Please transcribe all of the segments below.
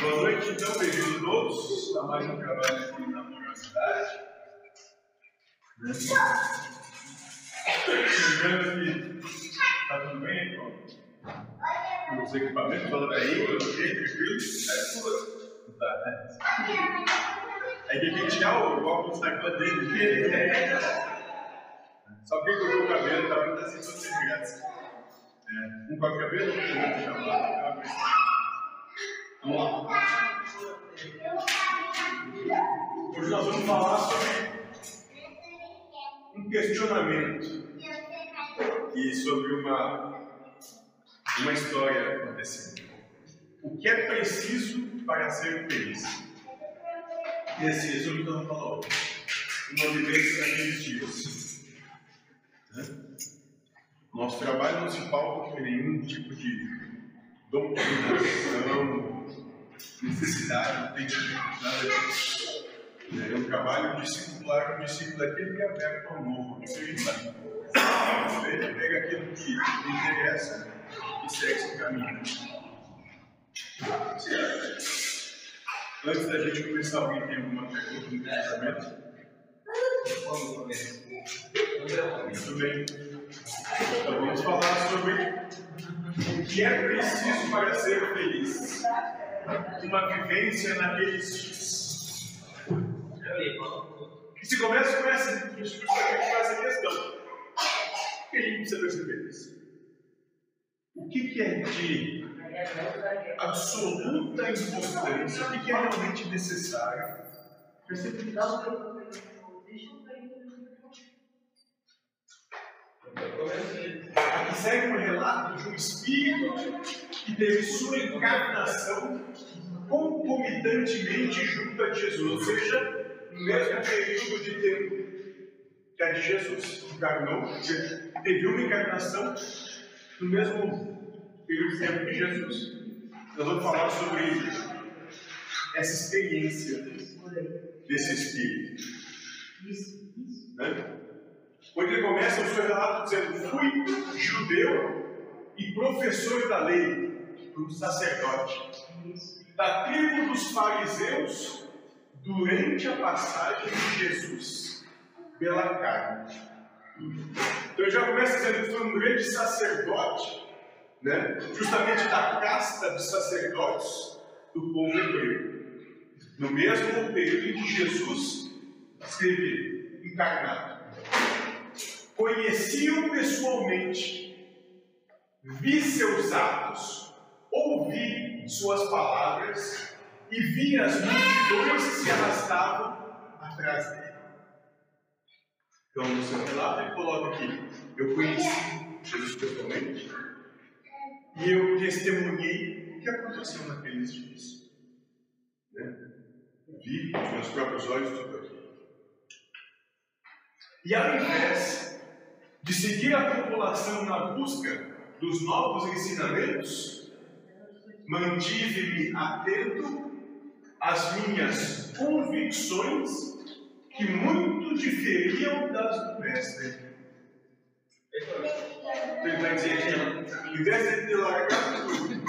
Boa noite, então, bem-vindos a todos a mais um trabalho aqui na universidade. Lembrando que está tudo bem com os equipamentos, olha aí, ok, tranquilo? É Tá, né? Aí tem que tirar o óculos da cor dele. Só que o cabelo, tá muito assim, só sem. É, um corta o cabelo, outro não chamado. Hoje nós vamos falar sobre um questionamento e sobre uma, uma história acontecendo. O que é preciso para ser feliz? Esse resumo que eu vou falar. Uma vivência naqueles dias. Nosso trabalho não se pauta por nenhum tipo de doutrinação, necessidade, não tem nada disso. É um trabalho discipular, um discípulo daquele que é aberto ao novo, discipular. Ele pega aquilo que lhe interessa e segue esse caminho. Antes da gente começar, alguém tem alguma pergunta no pensamento? Muito bem. Então vamos falar sobre o que é preciso para ser feliz. Uma vivência naqueles dias. E se começa com essa, justamente essa questão. O que a gente precisa perceber isso? O que, que é de absoluta importância, o que é realmente necessário? Percepção. Aqui segue um relato de um espírito que teve sua encarnação concomitantemente junto a Jesus, ou seja, no mesmo período de tempo que a de Jesus. Encarnou, teve uma encarnação no mesmo período de tempo que Jesus. Nós vamos falar sobre essa experiência desse espírito. Né? Onde ele começa o seu relato dizendo: Fui judeu e professor da lei, um sacerdote, da tribo dos fariseus, durante a passagem de Jesus pela carne. Então já começa dizendo que foi um grande sacerdote, né? justamente da casta dos sacerdotes do povo hebreu. No mesmo período em que Jesus esteve encarnado conheci-o pessoalmente, vi seus atos, ouvi suas palavras e vi as multidões que se arrastavam atrás dele. Então, no seu relato, ele coloca aqui: Eu conheci Jesus pessoalmente e eu testemunhei o que aconteceu naqueles dias. Né? Vi com meus próprios olhos tudo aquilo. E ao invés de seguir a população na busca dos novos ensinamentos, mantive-me atento às minhas convicções que muito diferiam das do mestre. Ele vai dizer aqui, ao invés de ter largado tudo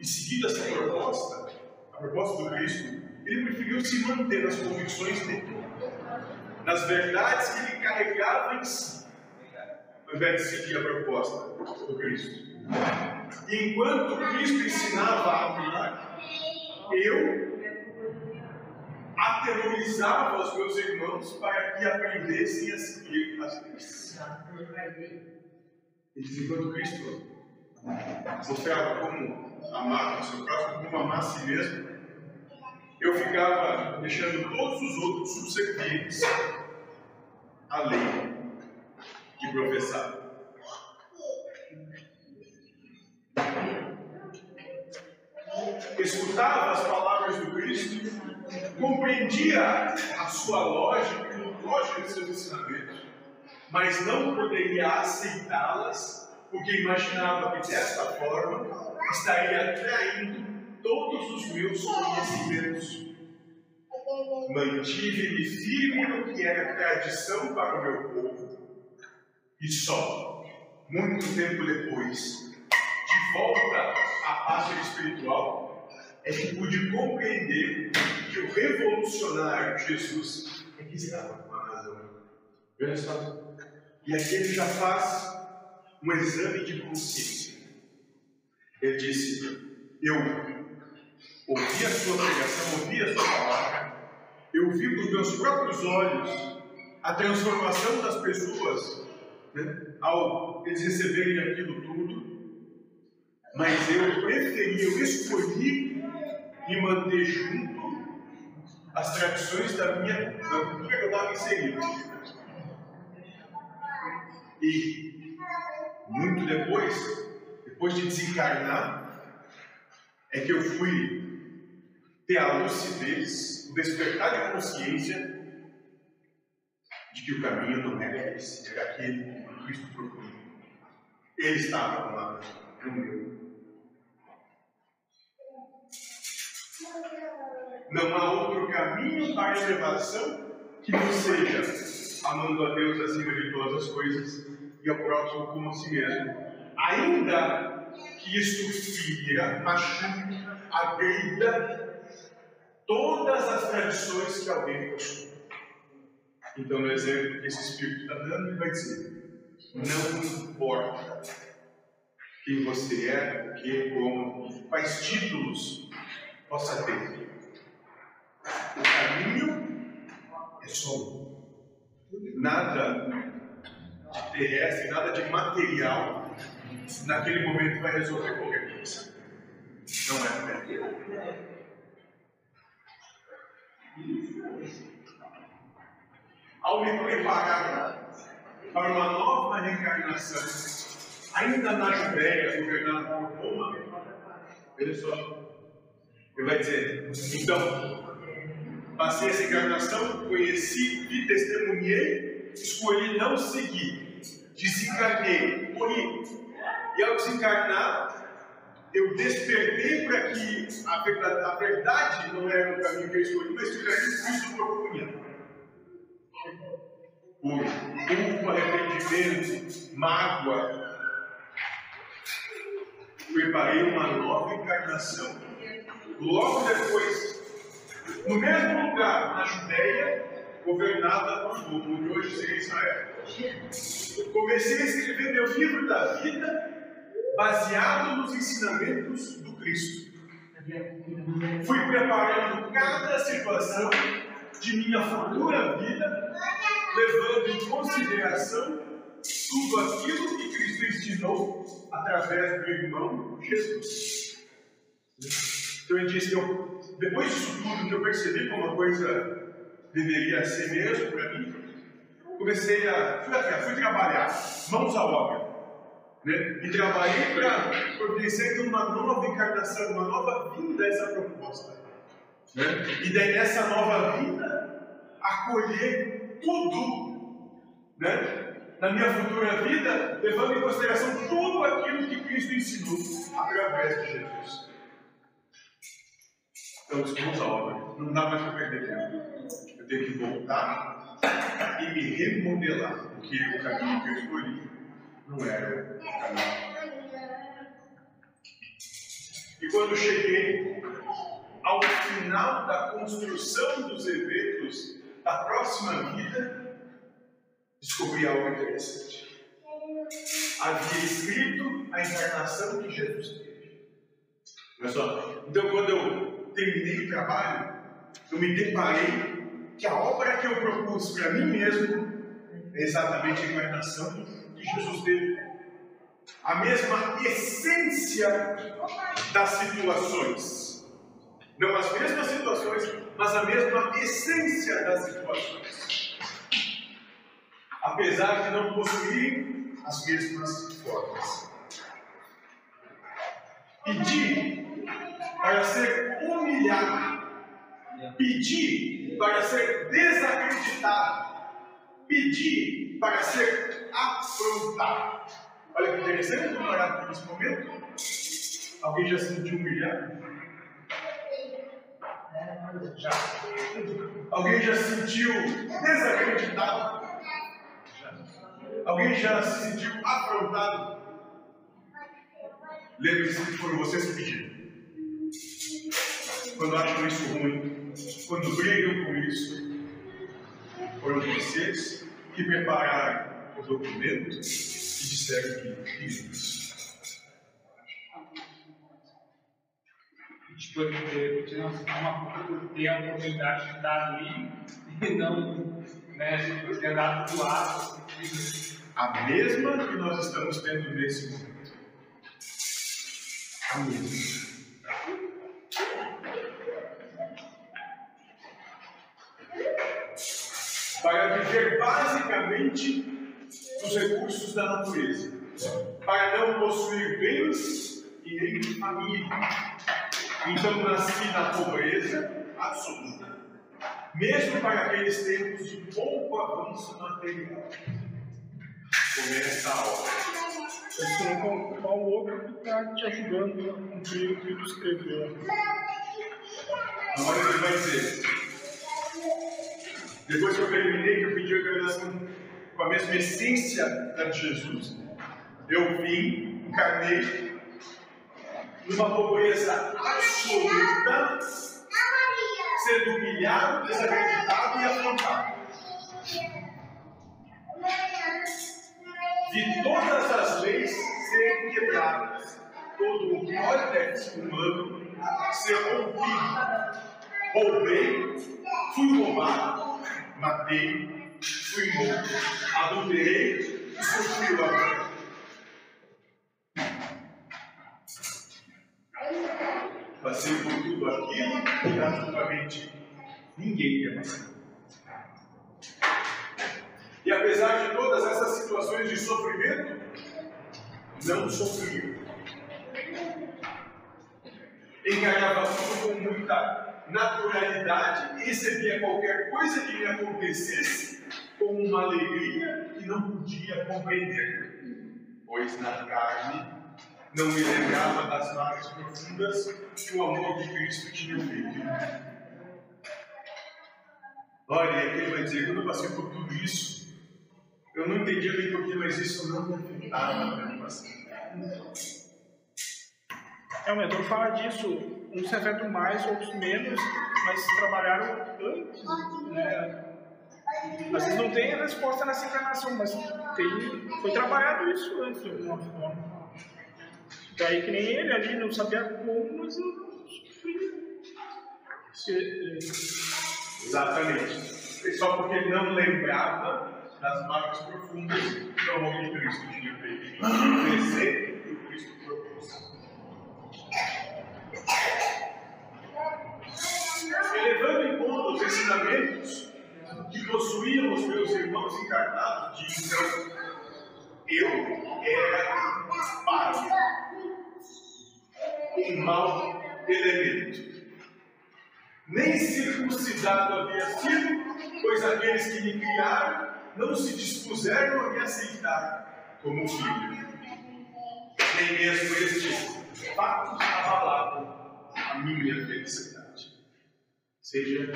e seguido essa proposta, a proposta do Cristo, ele preferiu se manter nas convicções dele, nas verdades que ele carregava em si ao invés de seguir a proposta do Cristo. E enquanto Cristo ensinava a amar, eu aterrorizava os meus irmãos para que aprendessem a seguir as leis. Enquanto Cristo mostrava como amar o seu próximo, como amar a si mesmo, eu ficava deixando todos os outros subservientes à lei que professar. Escutava as palavras do Cristo, compreendia a sua lógica e o lógico de seus ensinamentos, mas não poderia aceitá-las porque imaginava que desta forma estaria traindo todos os meus conhecimentos. Mantive-me firme no que era tradição para o meu povo e só, muito tempo depois, de volta à ser espiritual é que pude compreender que o revolucionário Jesus é que estava com a razão. Veja só. E aqui ele já faz um exame de consciência. Ele disse: Eu ouvi a sua pregação, ouvi a sua palavra, eu vi com os meus próprios olhos a transformação das pessoas né, ao eles receberem aquilo tudo, mas eu preferi, eu escolhi me manter junto às tradições da minha da cultura que eu estava inserido. E muito depois, depois de desencarnar, é que eu fui ter a lucidez, o despertar de consciência de que o caminho não era esse, era aquele que Cristo procurou. Ele estava lado do meu. Não há outro caminho para a elevação que não seja amando a Deus acima de todas as coisas e ao próximo como a si mesmo. Ainda que isto fira, machuque, agrida todas as tradições que alguém possui. Então, no exemplo que esse Espírito está dando, ele vai dizer: não importa quem você é, o que, como, quais títulos possa ter. O caminho é só. Nada de terrestre, nada de material, naquele momento vai resolver qualquer coisa. Não é fé. Ao me preparar para uma nova reencarnação, ainda na Judéia, governada por Roma, veja só, ele vai dizer: então, passei essa encarnação, conheci, vi, testemunhei, escolhi não seguir, desencarnei, morri. E ao desencarnar, eu despertei para que a verdade, a verdade, não era o caminho que eu escolhi, mas que o caminho que propunha. Por culpa, arrependimento, mágoa, preparei uma nova encarnação. Logo depois, no mesmo lugar, na Judéia, governada por povo, que hoje seria Israel. Comecei a escrever meu livro da vida baseado nos ensinamentos do Cristo. Fui preparando cada situação de minha futura vida, levando em consideração tudo aquilo que Cristo ensinou através do irmão Jesus. Então ele disse eu, depois disso tudo que eu percebi como uma coisa deveria ser mesmo para mim, comecei a fui, fui trabalhar, mãos à obra. Né? E trabalhei para providenciar uma nova encarnação, uma nova vinda a essa proposta. Né? E daí nessa nova vinda, acolher tudo né? na minha futura vida, levando em consideração tudo aquilo que Cristo ensinou através de Jesus. Então, vamos à obra. Não dá mais para perder tempo. Eu tenho que voltar e me remodelar, porque o caminho que eu escolhi não era o caminho. E quando cheguei ao final da construção dos eventos da próxima vida, descobri algo interessante. Havia escrito a encarnação que Jesus. Olha só. Então, quando eu terminei o trabalho, eu me deparei que a obra que eu propus para mim mesmo é exatamente a encarnação que Jesus teve. A mesma essência das situações. Não as mesmas situações, mas a mesma essência das situações. Apesar de não possuírem as mesmas formas. Pedir para ser humilhado, pedir para ser desacreditado, pedir para ser afrontado. Olha que interessante, olhar por esse momento. Alguém já se sentiu humilhado? Já. Alguém já se sentiu desacreditado? Já. Alguém já se sentiu afrontado? Lembre-se que foram vocês que pediram. quando acham isso ruim, quando brigam com isso, foram vocês que prepararam o documento e disseram que tipo, ter uma, ter a oportunidade de estar ali e não né, ter dado do lado. A mesma que nós estamos tendo nesse momento. A mesma. Para viver basicamente dos recursos da natureza. Para não possuir bens e nem família então nasci na pobreza absoluta, mesmo para aqueles tempos de pouco avanço material. Começa a. Você não colocar o outro que está te ajudando a cumprir o que tu escreveu. Agora ele vai dizer. Depois que eu terminei, que eu pedi a revelação com a mesma essência da de Jesus, eu vim, encarnei, numa pobreza absoluta, sendo humilhado, desacreditado e afrontado. De todas as leis serem quebradas, todo o códex humano ser rompido. Roubei, fui roubado, matei, fui morto, adulterei e sofri o. Passei por tudo aquilo que absolutamente ninguém quer passar. E apesar de todas essas situações de sofrimento, não sofria. Encarava tudo com muita naturalidade. E recebia qualquer coisa que lhe acontecesse com uma alegria que não podia compreender, pois na carne não me lembrava das marcas profundas que o amor de Cristo tinha feito. Olha, e aqui ele vai dizer, quando eu passei por tudo isso, eu não entendia bem porquê, mas isso não me afetava na minha É, mentor fala disso, uns se afetam mais, outros menos, mas trabalharam antes, né? Às vezes não tem a resposta nessa encarnação, mas tem, foi trabalhado isso antes de alguma forma. Daí que nem ele ali não sabia como, mas. Exatamente. Só porque ele não lembrava das marcas profundas que o amor de Cristo tinha feito o que Cristo propôs. Elevando em conta os ensinamentos que possuíam os meus irmãos encarnados, de eu era pai um mau elemento. Nem circuncidado havia sido, pois aqueles que me criaram não se dispuseram a me aceitar como filho. Nem mesmo este fato abalavam a minha felicidade. Seja,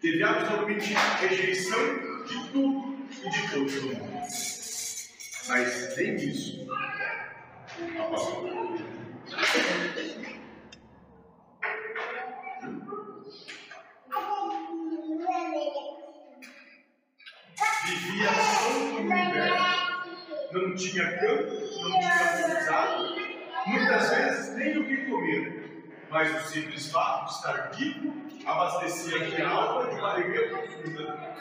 teve absolutamente rejeição de tudo e de todos no mundo. Mas nem isso abalavam. Vivia todo o não tinha campo, não tinha aprendizado, muitas vezes nem o que comer, mas o simples fato de estar vivo abastecia minha alma de uma alegria profunda.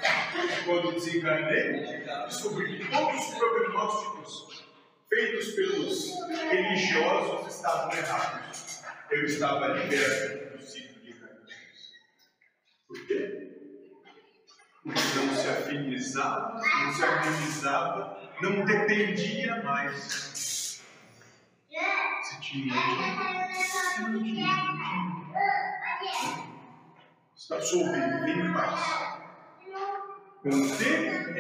Quando desencarnei, descobri que todos os prognósticos feitos pelos religiosos estavam errados. Eu estava liberto do ciclo de encarnações. Por quê? Porque não se afinizava, não se harmonizava, não dependia mais. Se tinha Está em paz. Com o tempo,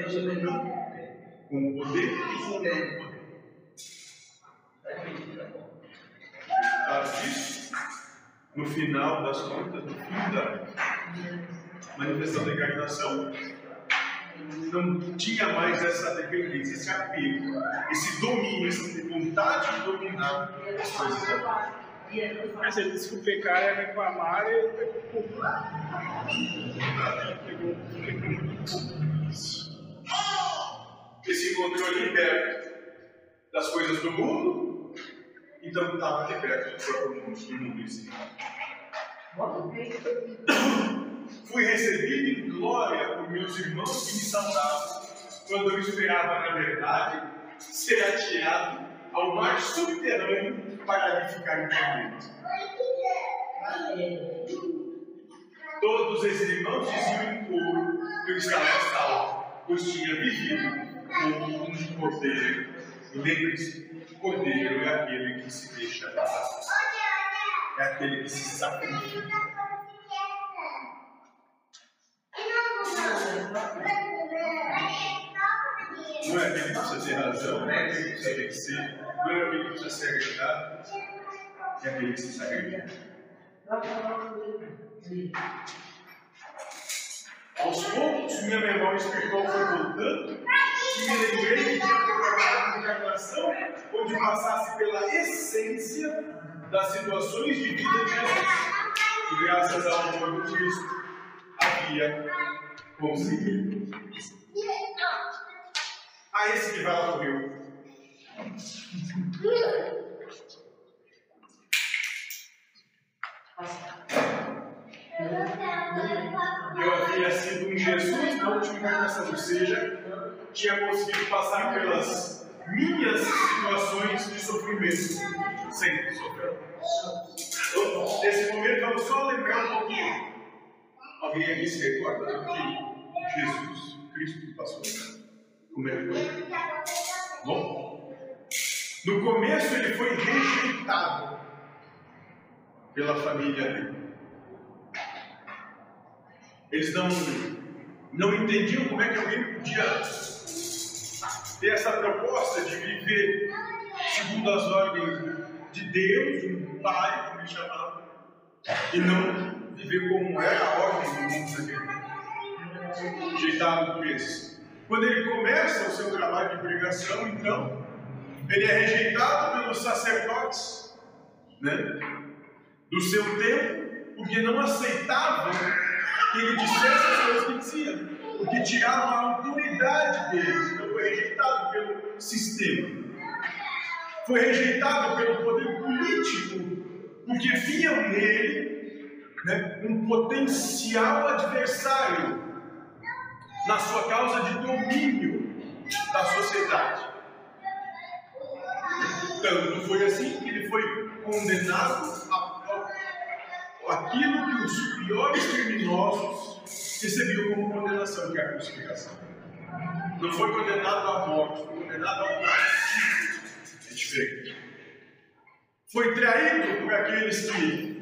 com o poder e com o poder. Sabe disso? No final das contas, no fim da manifestação da encarnação, não tinha mais essa dependência, esse apego, esse domínio, essa vontade de dominar as coisas da vida. Mas ele disse que o pecar é reclamar e ele pegou pouco. Pegou, pegou muito pouco. Ele se encontrou ali perto das coisas do mundo, então estava ali perto do próprio mundo, do mundo. Fui recebido em glória por meus irmãos que me saudavam, quando eu esperava, na verdade, ser atirado ao mar subterrâneo para ali ficar entendido. Todos esses irmãos diziam em coro que eu estava salvo, pois tinha vivido como um cordeiro. Lembre-se, cordeiro é aquele que se deixa matar. É aquele que se sacrifica. Não é aquele que precisa ter razão, não é aquele que precisa vencer, não é aquele que precisa ser agradado, é aquele que se sacrifica. Aos poucos, minha memória espiritual foi voltando e me lembrei que tinha preparado uma encarnação onde passasse pela essência das situações de vida de Jesus. E graças ao amor de Cristo, havia conseguido. A esse vai lá morreu. Eu havia sido um Jesus na última encarnação, ou seja, tinha conseguido passar pelas minhas situações de sofrimento, sem sofrer. Nesse momento, vamos só lembrar um pouquinho. Alguém aqui se recorda do que Jesus Cristo passou? Que foi? Bom, no começo ele foi rejeitado pela família dele. Eles não, não entendiam como é que alguém podia ter essa proposta de viver segundo as ordens de Deus, um pai, como ele chamava, e não viver como era a ordem do mundo naquele tempo. Rejeitado por esses. Quando ele começa o seu trabalho de pregação, então, ele é rejeitado pelos sacerdotes né, do seu tempo, porque não aceitavam que ele dissesse as coisas que dizia, porque tiravam a autoridade deles. Então foi rejeitado pelo sistema. Foi rejeitado pelo poder político, porque viam nele né, um potencial adversário na sua causa de domínio da sociedade. Tanto foi assim que ele foi condenado a, a aquilo que os piores criminosos recebiam como condenação, que é a crucificação. Não foi condenado à morte, foi condenado ao martírio. É diferente. Foi traído por aqueles que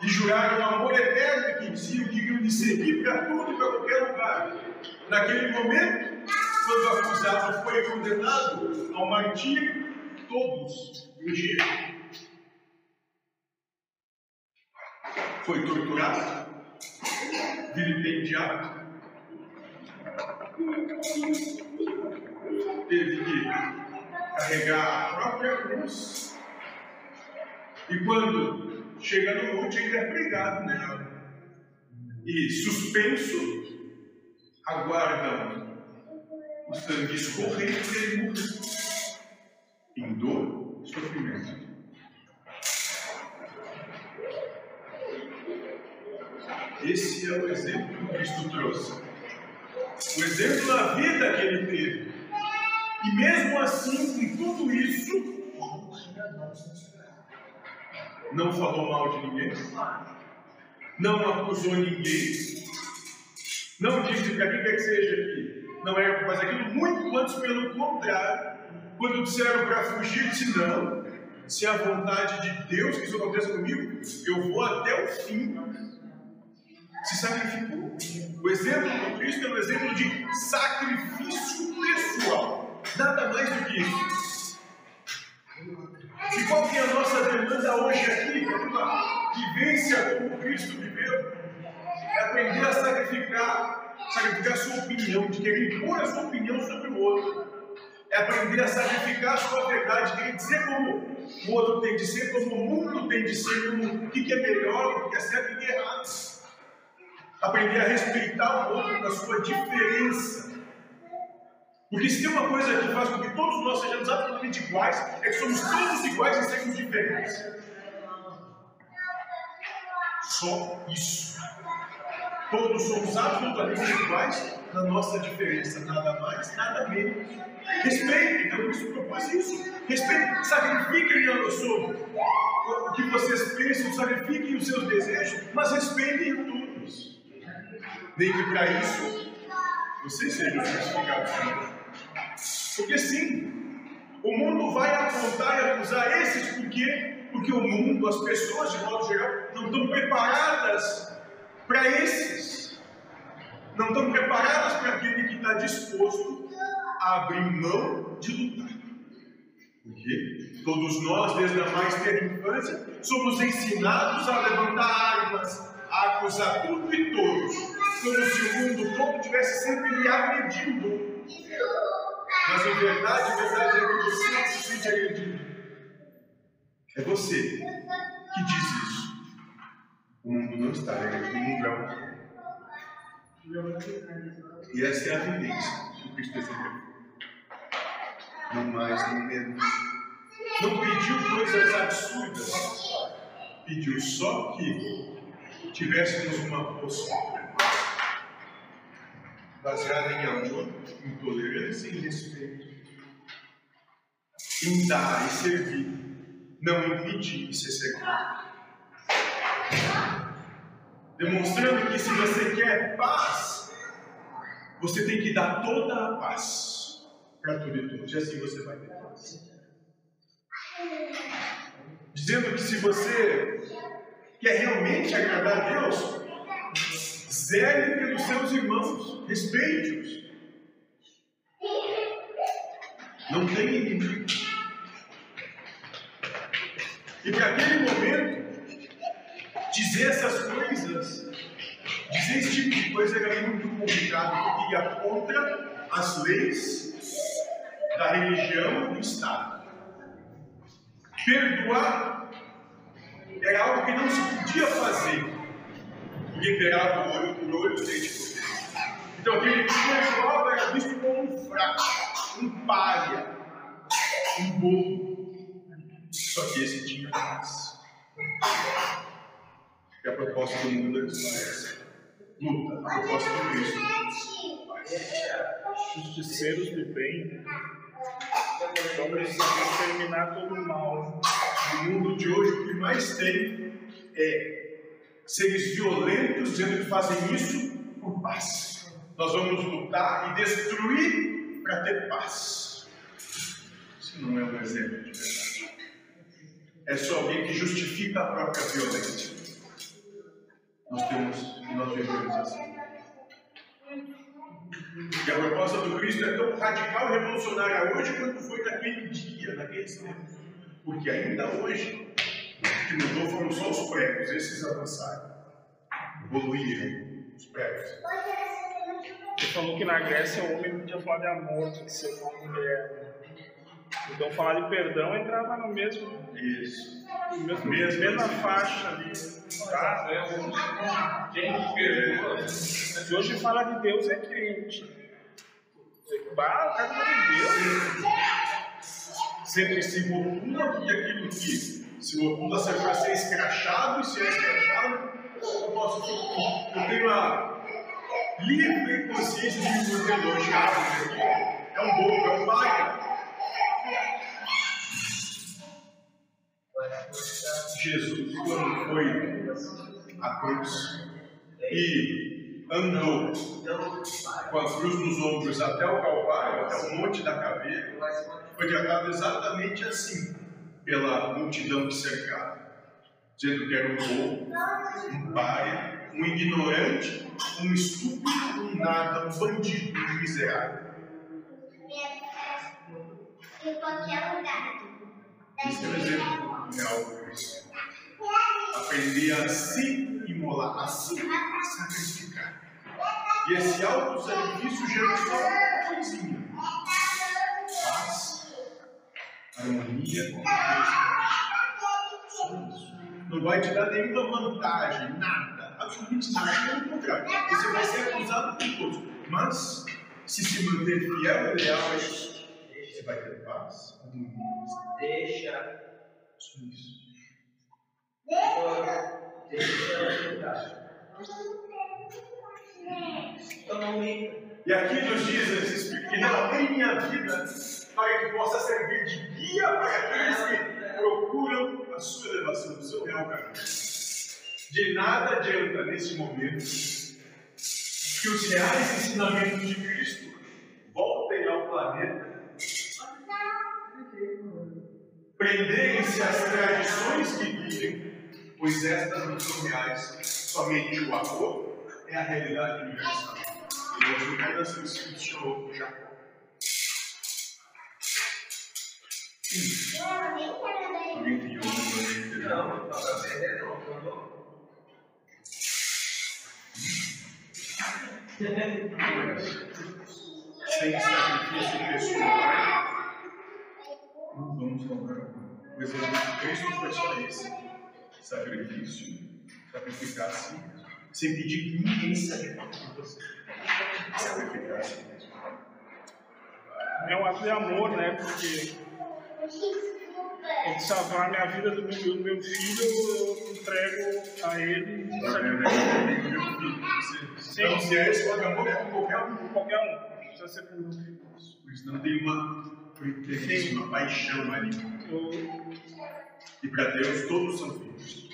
lhe juraram amor eterno e que diziam que iam lhe servir para tudo e para qualquer lugar. Naquele momento, quando acusado foi condenado ao martírio, todos morreram. Foi torturado, vilipendiado, teve que carregar a própria cruz. E quando chega no monte, ainda é pregado nela. E suspenso, aguardam o sangue escorrendo para ele morrer. Em dor e sofrimento. Esse é o exemplo que Cristo trouxe. O exemplo da vida que ele teve. E mesmo assim, com tudo isso, não falou mal de ninguém, não acusou ninguém, não disse que aquilo quer que seja aqui, não é mas aquilo muito antes pelo contrário, quando disseram para fugir, disse não, se é a vontade de Deus que isso aconteça comigo, eu vou até o fim. Se sacrificou. O exemplo do Cristo é um exemplo de sacrifício pessoal. Nada mais do que isso. E qual que é a nossa demanda hoje aqui, para uma vivência como Cristo viveu? É aprender a sacrificar, sacrificar a sua opinião, de querer impor a sua opinião sobre o outro. é aprender a sacrificar a sua verdade, de ser como o outro tem de ser, como o mundo tem de ser, como o que é melhor, o que é certo e o que é errado. Aprender a respeitar o outro na sua diferença. Porque se tem uma coisa que faz com que todos nós sejamos absolutamente iguais, é que somos todos iguais e sermos diferentes. Só isso. Todos somos absolutamente iguais na nossa diferença, nada mais, nada menos. Respeitem, então Cristo propôs isso. Respeitem, sacrifiquem sua, o que vocês pensam, sacrifiquem os seus desejos, mas respeitem a todos. Nem que para isso vocês sejam crucificados. Porque sim, o mundo vai apontar e acusar esses por quê? Porque o mundo, as pessoas de modo geral, não estão preparadas para esses. Não estão preparadas para aquele que está disposto a abrir mão de lutar. Porque todos nós, desde a mais terra infância, somos ensinados a levantar armas, a acusar tudo e todos, como se o mundo todo tivesse sempre lhe agredindo. Mas em verdade, a verdade é que você se sente agredido. É você que diz isso. O mundo não está agredindo, o mundo é E essa é a vivência que Cristo sempre Não mais, nem menos. Não pediu coisas absurdas. Pediu só que tivéssemos uma postura baseada em amor, em tolerância e em respeito. Em dar e servir, não impedir e ser servido. Demonstrando que se você quer paz, você tem que dar toda a paz para tudo e todos, e assim você vai ter paz. Dizendo que se você quer realmente agradar a Deus, zele pelos seus irmãos, respeite-os. Não tem inimigo. E para aquele momento, dizer essas coisas, dizer esse tipo de coisa era muito complicado, porque ia contra as leis da religião e do Estado. Perdoar era algo que não se podia fazer, perava o olho por olho, dente por dente. Então aquele que perdoava era visto como um fraco, um pária, um bobo. Só que esse tinha paz. E a proposta do mundo é essa. Luta. A proposta do Cristo. Justiceiros do bem vamos exterminar todo o mal. No mundo de hoje, o que mais tem é seres violentos dizendo que fazem isso por paz. Nós vamos lutar e destruir para ter paz. Isso não é um exemplo de verdade é só alguém que justifica a própria violência. Nós temos e nós vivemos assim. E a proposta do Cristo é tão radical e revolucionária hoje quanto foi naquele dia, naqueles tempos. Porque ainda hoje, que mudou foram só os pregos, esses avançaram, evoluíram os pregos. Ele falou que na Grécia o homem podia falar de amor, de ser uma mulher. Então falar de perdão entrava no mesmo. Isso. Mesmo, mesmo, mesma faixa ali. Tá? É quem perdoa. Se hoje fala de Deus é crente. Bah, o cara fala de Deus. Sempre se rotula porque aquilo que se rotula serve para ser escrachado e se é escrachado, eu posso. Eu tenho a livre consciência de que o aqui é um bobo, é um paia. Jesus, quando foi à cruz e andou com a cruz nos ombros até o Calvário, até o Monte da Caveira, foi tratado exatamente assim pela multidão que cercava, dizendo que era um bobo, um pai, um ignorante, um estúpido, um nada, um bandido, um miserável. Em qualquer lugar. Isso é um exemplo a se imolar, a se sacrificar. E esse auto-sacrifício gera só uma coisinha. Tá? Harmonia com Deus. Não vai te dar nenhuma vantagem, nada, absolutamente nada. Pelo contrário, você vai ser acusado por todos. Mas, se se manter fiel e leal a isso, você vai ter paz. Deixa. Isso. Deixa. Então não me. E aqui nos diz esse Espírito que relatei minha vida para que possa servir de guia para aqueles que procuram a sua elevação, o seu real caminho. De nada adianta nesse momento que os reais ensinamentos de Cristo voltem ao planeta, prenderem-se às tradições que vivem, pois estas não são reais. Somente o amor é a realidade universal. E hoje o Espírito chamou Jacó. Sem sacrifício pessoal, não vamos louvar o exemplo de Cristo foi só esse: sacrifício, sacrificar a si mesmo, sem pedir que ninguém por você. Sacrificar a si mesmo. É um ato de amor, né? Porque ele salvar a minha vida do meu, do meu filho, eu entrego a ele Então, se é esse o amor, qualquer um. qualquer um. Precisa ser por meu filho. Isso não tem uma preferência, uma paixão ali. Eu, E para Deus, todos são filhos.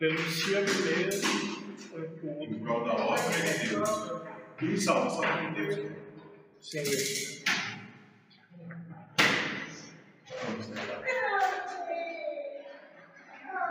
eu renuncio a mim mesmo Em prol da obra de Deus. E salva, salva de Deus. Ele.